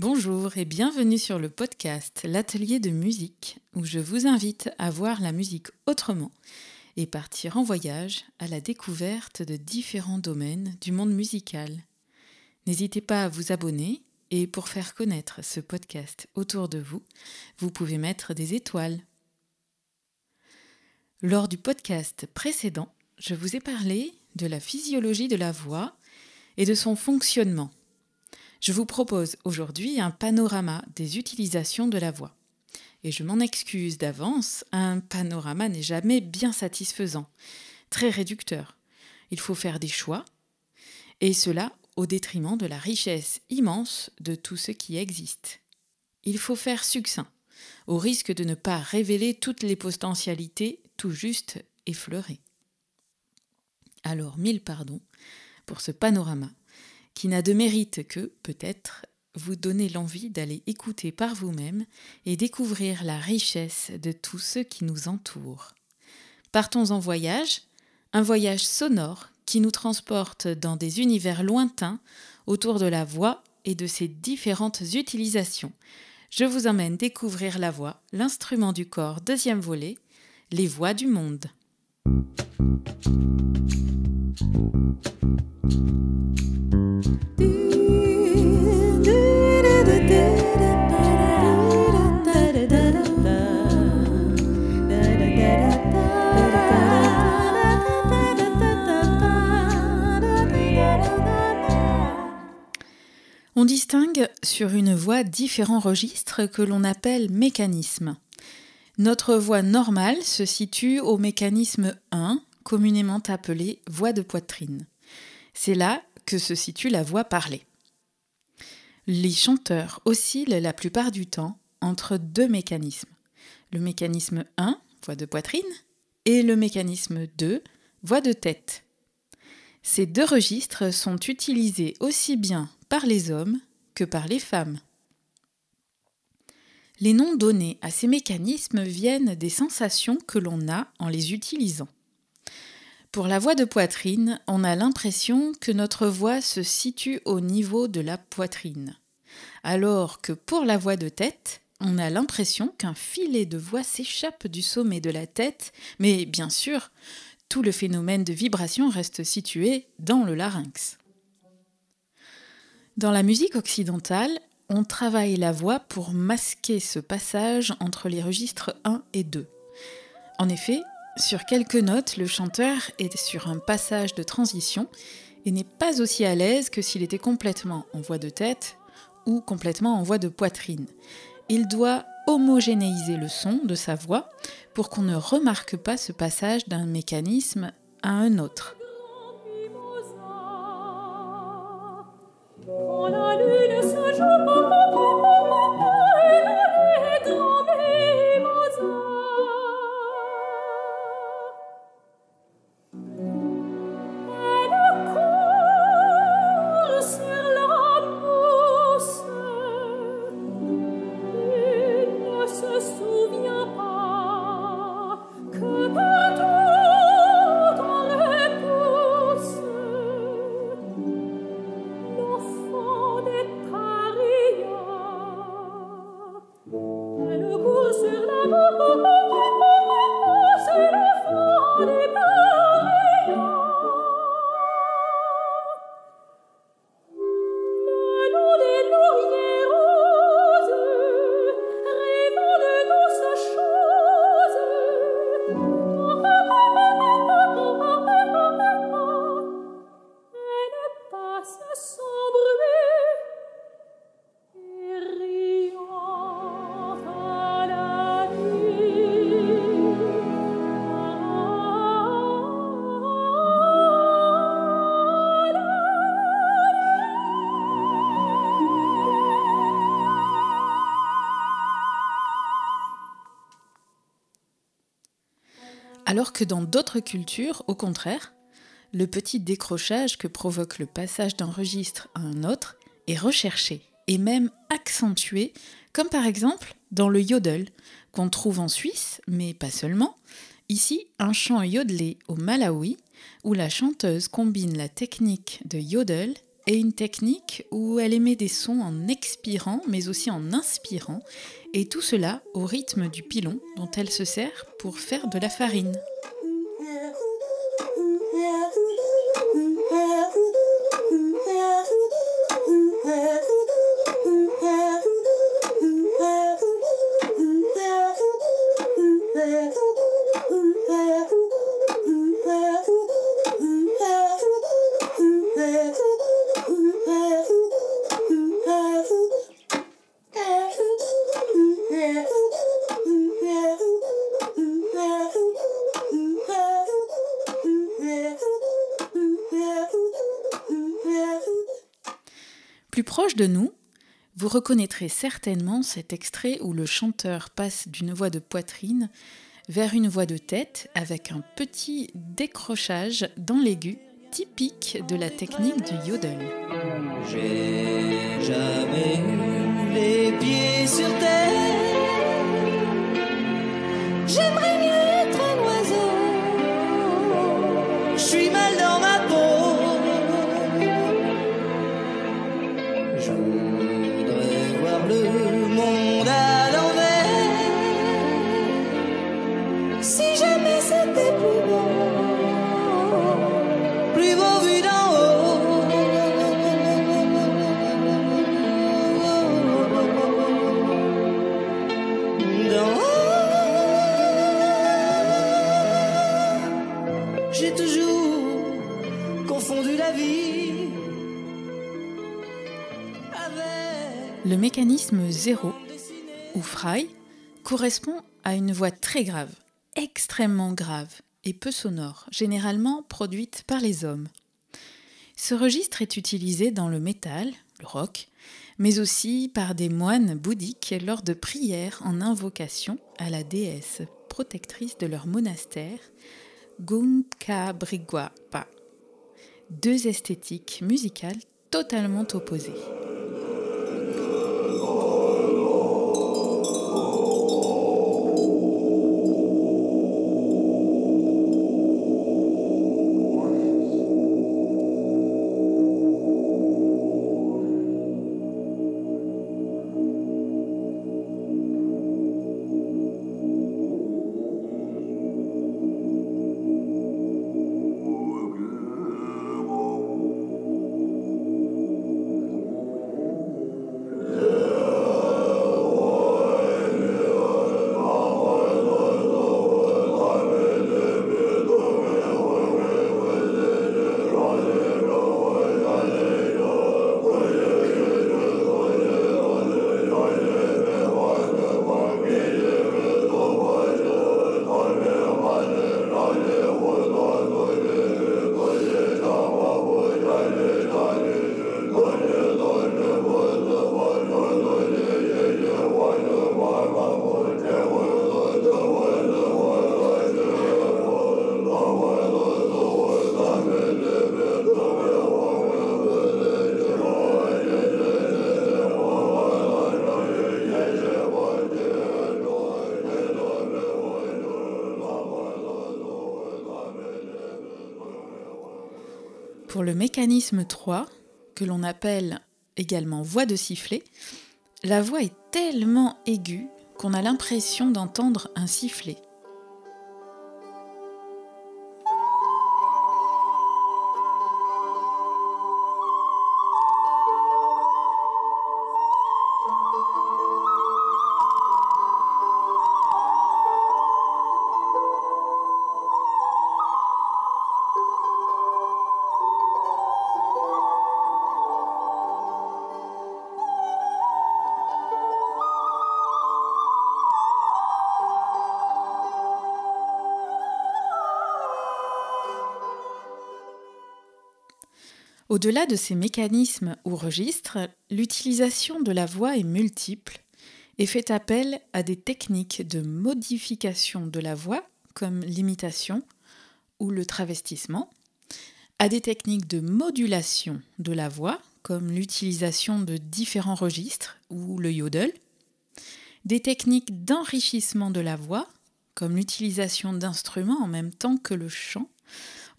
Bonjour et bienvenue sur le podcast L'atelier de musique où je vous invite à voir la musique autrement et partir en voyage à la découverte de différents domaines du monde musical. N'hésitez pas à vous abonner et pour faire connaître ce podcast autour de vous, vous pouvez mettre des étoiles. Lors du podcast précédent, je vous ai parlé de la physiologie de la voix et de son fonctionnement. Je vous propose aujourd'hui un panorama des utilisations de la voix. Et je m'en excuse d'avance, un panorama n'est jamais bien satisfaisant, très réducteur. Il faut faire des choix, et cela au détriment de la richesse immense de tout ce qui existe. Il faut faire succinct, au risque de ne pas révéler toutes les potentialités tout juste effleurées. Alors mille pardons pour ce panorama qui n'a de mérite que, peut-être, vous donner l'envie d'aller écouter par vous-même et découvrir la richesse de tout ce qui nous entoure. Partons en voyage, un voyage sonore qui nous transporte dans des univers lointains autour de la voix et de ses différentes utilisations. Je vous emmène découvrir la voix, l'instrument du corps, deuxième volet, les voix du monde. Sur une voix différents registres que l'on appelle mécanismes. Notre voix normale se situe au mécanisme 1, communément appelé voix de poitrine. C'est là que se situe la voix parlée. Les chanteurs oscillent la plupart du temps entre deux mécanismes. Le mécanisme 1, voix de poitrine, et le mécanisme 2, voix de tête. Ces deux registres sont utilisés aussi bien par les hommes que par les femmes. Les noms donnés à ces mécanismes viennent des sensations que l'on a en les utilisant. Pour la voix de poitrine, on a l'impression que notre voix se situe au niveau de la poitrine, alors que pour la voix de tête, on a l'impression qu'un filet de voix s'échappe du sommet de la tête, mais bien sûr, tout le phénomène de vibration reste situé dans le larynx. Dans la musique occidentale, on travaille la voix pour masquer ce passage entre les registres 1 et 2. En effet, sur quelques notes, le chanteur est sur un passage de transition et n'est pas aussi à l'aise que s'il était complètement en voix de tête ou complètement en voix de poitrine. Il doit homogénéiser le son de sa voix pour qu'on ne remarque pas ce passage d'un mécanisme à un autre. Alors que dans d'autres cultures, au contraire, le petit décrochage que provoque le passage d'un registre à un autre est recherché et même accentué, comme par exemple dans le yodel, qu'on trouve en Suisse, mais pas seulement. Ici, un chant yodelé au Malawi, où la chanteuse combine la technique de yodel est une technique où elle émet des sons en expirant mais aussi en inspirant, et tout cela au rythme du pilon dont elle se sert pour faire de la farine. De nous, vous reconnaîtrez certainement cet extrait où le chanteur passe d'une voix de poitrine vers une voix de tête avec un petit décrochage dans l'aigu typique de la technique du yodel. J'ai jamais eu les pieds sur terre. Mécanisme zéro ou fry correspond à une voix très grave, extrêmement grave et peu sonore, généralement produite par les hommes. Ce registre est utilisé dans le métal, le rock, mais aussi par des moines bouddhiques lors de prières en invocation à la déesse protectrice de leur monastère, Gunkabrigwapa. Deux esthétiques musicales totalement opposées. Pour le mécanisme 3, que l'on appelle également voix de sifflet, la voix est tellement aiguë qu'on a l'impression d'entendre un sifflet. Au-delà de ces mécanismes ou registres, l'utilisation de la voix est multiple et fait appel à des techniques de modification de la voix comme l'imitation ou le travestissement, à des techniques de modulation de la voix comme l'utilisation de différents registres ou le yodel, des techniques d'enrichissement de la voix comme l'utilisation d'instruments en même temps que le chant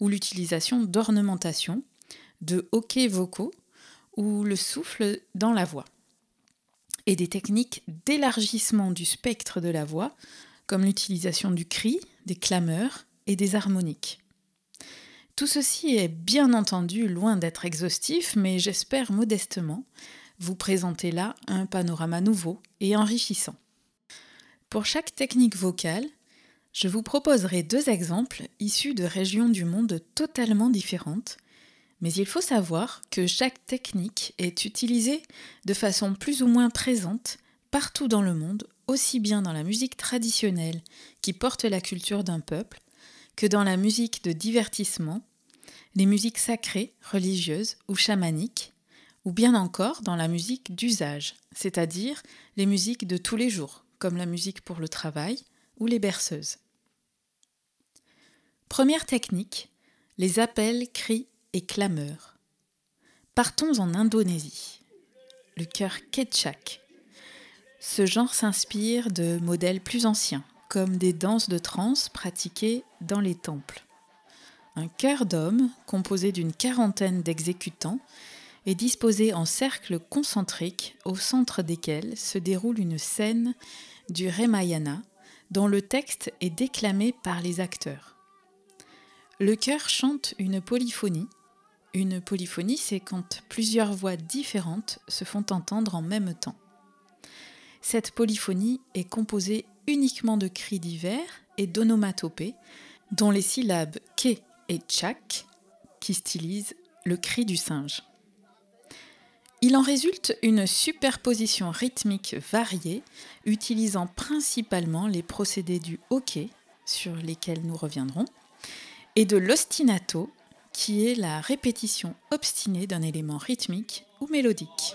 ou l'utilisation d'ornementation de hoquets vocaux ou le souffle dans la voix, et des techniques d'élargissement du spectre de la voix, comme l'utilisation du cri, des clameurs et des harmoniques. Tout ceci est bien entendu loin d'être exhaustif, mais j'espère modestement vous présenter là un panorama nouveau et enrichissant. Pour chaque technique vocale, je vous proposerai deux exemples issus de régions du monde totalement différentes, mais il faut savoir que chaque technique est utilisée de façon plus ou moins présente partout dans le monde, aussi bien dans la musique traditionnelle qui porte la culture d'un peuple, que dans la musique de divertissement, les musiques sacrées, religieuses ou chamaniques, ou bien encore dans la musique d'usage, c'est-à-dire les musiques de tous les jours, comme la musique pour le travail ou les berceuses. Première technique, les appels, cris clameurs. Partons en Indonésie. Le chœur Ketchak. Ce genre s'inspire de modèles plus anciens, comme des danses de trance pratiquées dans les temples. Un chœur d'hommes, composé d'une quarantaine d'exécutants, est disposé en cercle concentrique au centre desquels se déroule une scène du Ramayana dont le texte est déclamé par les acteurs. Le chœur chante une polyphonie. Une polyphonie, c'est quand plusieurs voix différentes se font entendre en même temps. Cette polyphonie est composée uniquement de cris divers et d'onomatopées, dont les syllabes ke et chak, qui stylisent le cri du singe. Il en résulte une superposition rythmique variée, utilisant principalement les procédés du hockey, sur lesquels nous reviendrons, et de l'ostinato, qui est la répétition obstinée d'un élément rythmique ou mélodique.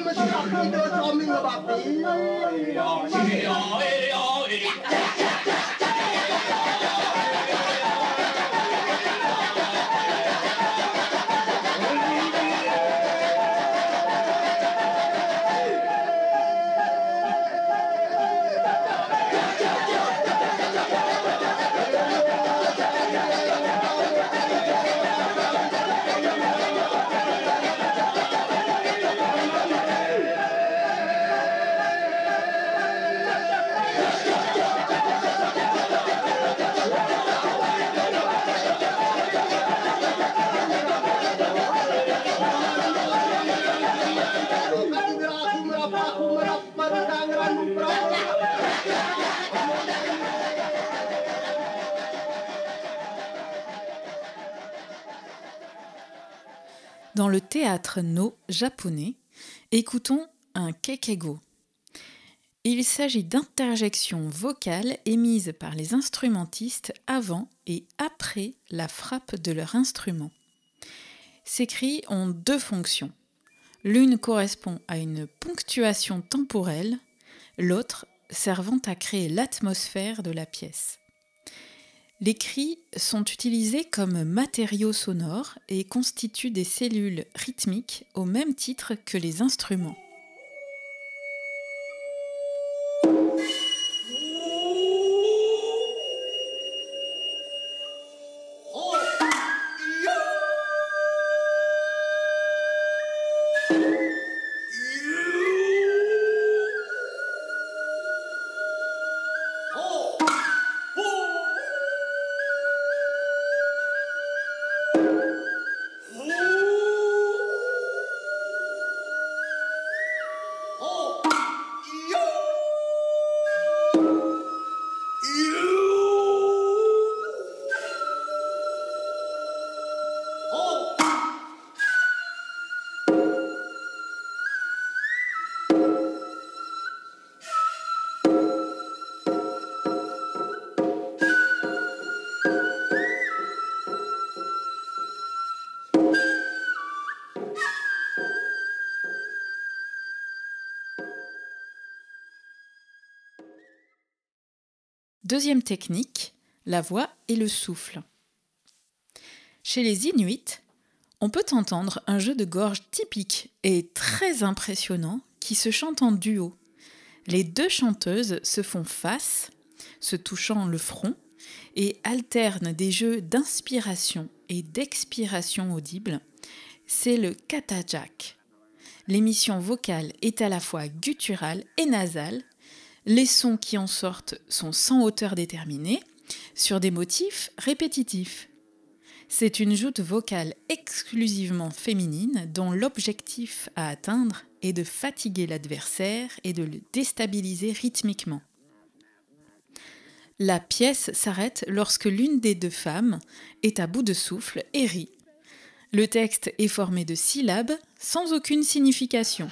anybody talking about me? Dans le théâtre no japonais, écoutons un kekego. Il s'agit d'interjections vocales émises par les instrumentistes avant et après la frappe de leur instrument. Ces cris ont deux fonctions. L'une correspond à une ponctuation temporelle, l'autre servant à créer l'atmosphère de la pièce. Les cris sont utilisés comme matériaux sonores et constituent des cellules rythmiques au même titre que les instruments. Deuxième technique, la voix et le souffle. Chez les Inuits, on peut entendre un jeu de gorge typique et très impressionnant qui se chante en duo. Les deux chanteuses se font face, se touchant le front, et alternent des jeux d'inspiration et d'expiration audible. C'est le katajak. L'émission vocale est à la fois gutturale et nasale. Les sons qui en sortent sont sans hauteur déterminée, sur des motifs répétitifs. C'est une joute vocale exclusivement féminine dont l'objectif à atteindre est de fatiguer l'adversaire et de le déstabiliser rythmiquement. La pièce s'arrête lorsque l'une des deux femmes est à bout de souffle et rit. Le texte est formé de syllabes sans aucune signification.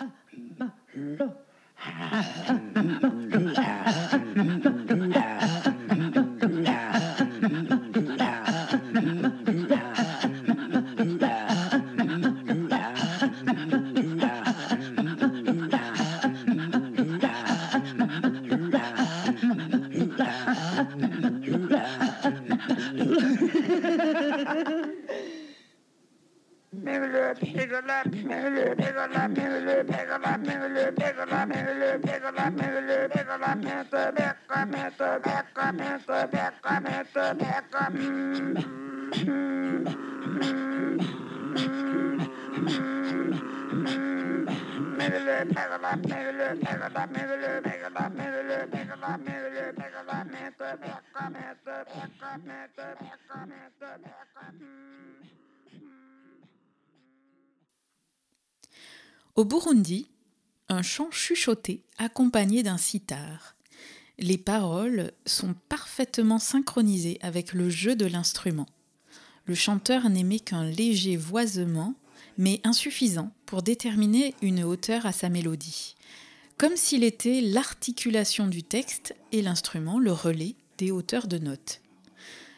Au Burundi, un chant chuchoté accompagné d'un sitar. Les paroles sont parfaitement synchronisées avec le jeu de l'instrument. Le chanteur n'émet qu'un léger voisement, mais insuffisant pour déterminer une hauteur à sa mélodie, comme s'il était l'articulation du texte et l'instrument le relais des hauteurs de notes.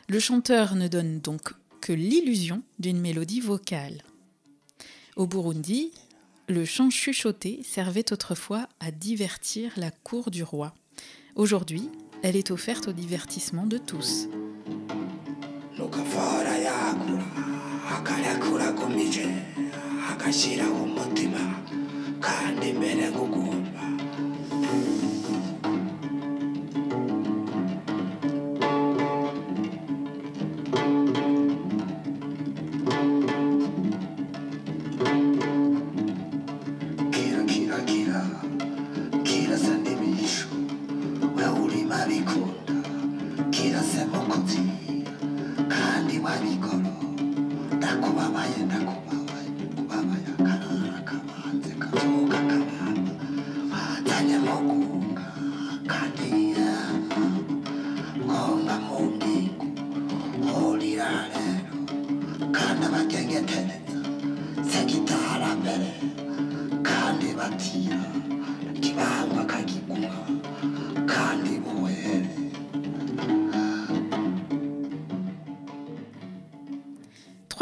Le chanteur ne donne donc que l'illusion d'une mélodie vocale. Au Burundi, le chant chuchoté servait autrefois à divertir la cour du roi. Aujourd'hui, elle est offerte au divertissement de tous. akashiraho umutima kandi mbere nkugomba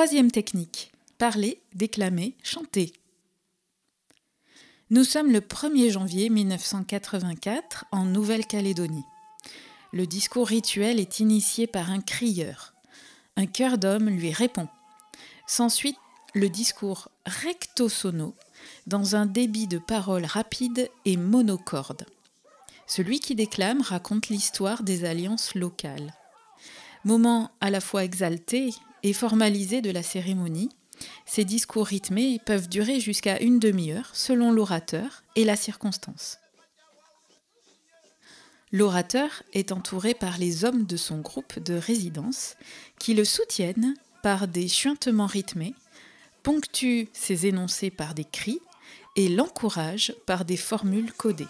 Troisième technique, parler, déclamer, chanter. Nous sommes le 1er janvier 1984 en Nouvelle-Calédonie. Le discours rituel est initié par un crieur. Un chœur d'homme lui répond. S'ensuit le discours recto sono dans un débit de paroles rapide et monocorde. Celui qui déclame raconte l'histoire des alliances locales. Moment à la fois exalté et formalisée de la cérémonie. Ces discours rythmés peuvent durer jusqu'à une demi-heure selon l'orateur et la circonstance. L'orateur est entouré par les hommes de son groupe de résidence qui le soutiennent par des chuintements rythmés, ponctuent ses énoncés par des cris et l'encouragent par des formules codées.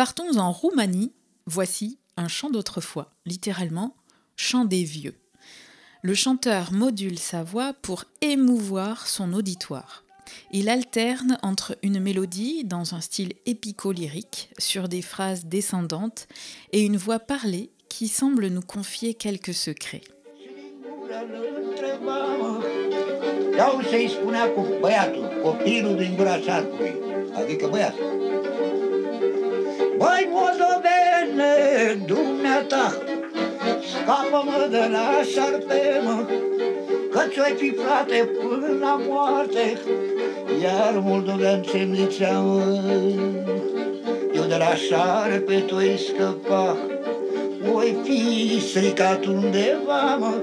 Partons en Roumanie. Voici un chant d'autrefois, littéralement chant des vieux. Le chanteur module sa voix pour émouvoir son auditoire. Il alterne entre une mélodie dans un style épico-lyrique sur des phrases descendantes et une voix parlée qui semble nous confier quelques secrets. Băi, moldovene, dumneata, scapă-mă de la șarpe, mă, că ți-o fi frate până la moarte, iar moldovean ce-mi zicea, mă, eu de la șarpe tu-ai scăpa, voi fi stricat undeva, mă,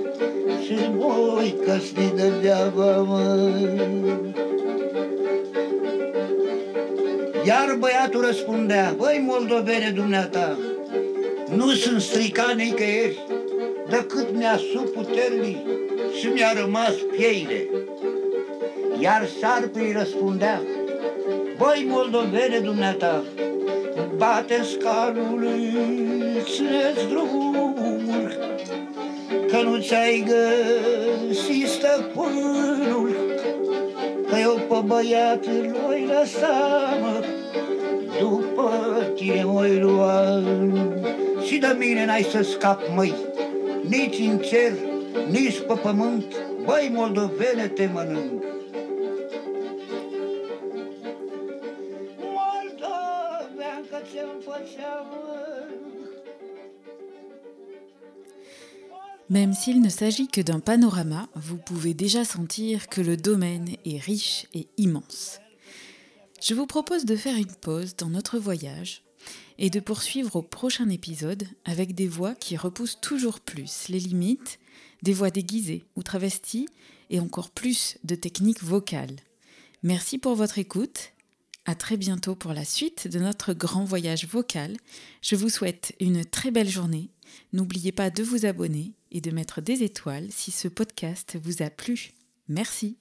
și voi căsni de deaba, mă. Iar băiatul răspundea, băi moldovene dumneata, nu sunt stricat nicăieri, decât mi-a puternic și mi-a rămas pieile. Iar șarpul îi răspundea, băi moldovene dumneata, bate scalului, țineți drumul, că nu ți-ai găsit stăpânul, că eu pe băiat l-oi lăsa, mă, Même s'il ne s'agit que d'un panorama, vous pouvez déjà sentir que le domaine est riche et immense. Je vous propose de faire une pause dans notre voyage et de poursuivre au prochain épisode avec des voix qui repoussent toujours plus les limites, des voix déguisées ou travesties et encore plus de techniques vocales. Merci pour votre écoute. À très bientôt pour la suite de notre grand voyage vocal. Je vous souhaite une très belle journée. N'oubliez pas de vous abonner et de mettre des étoiles si ce podcast vous a plu. Merci.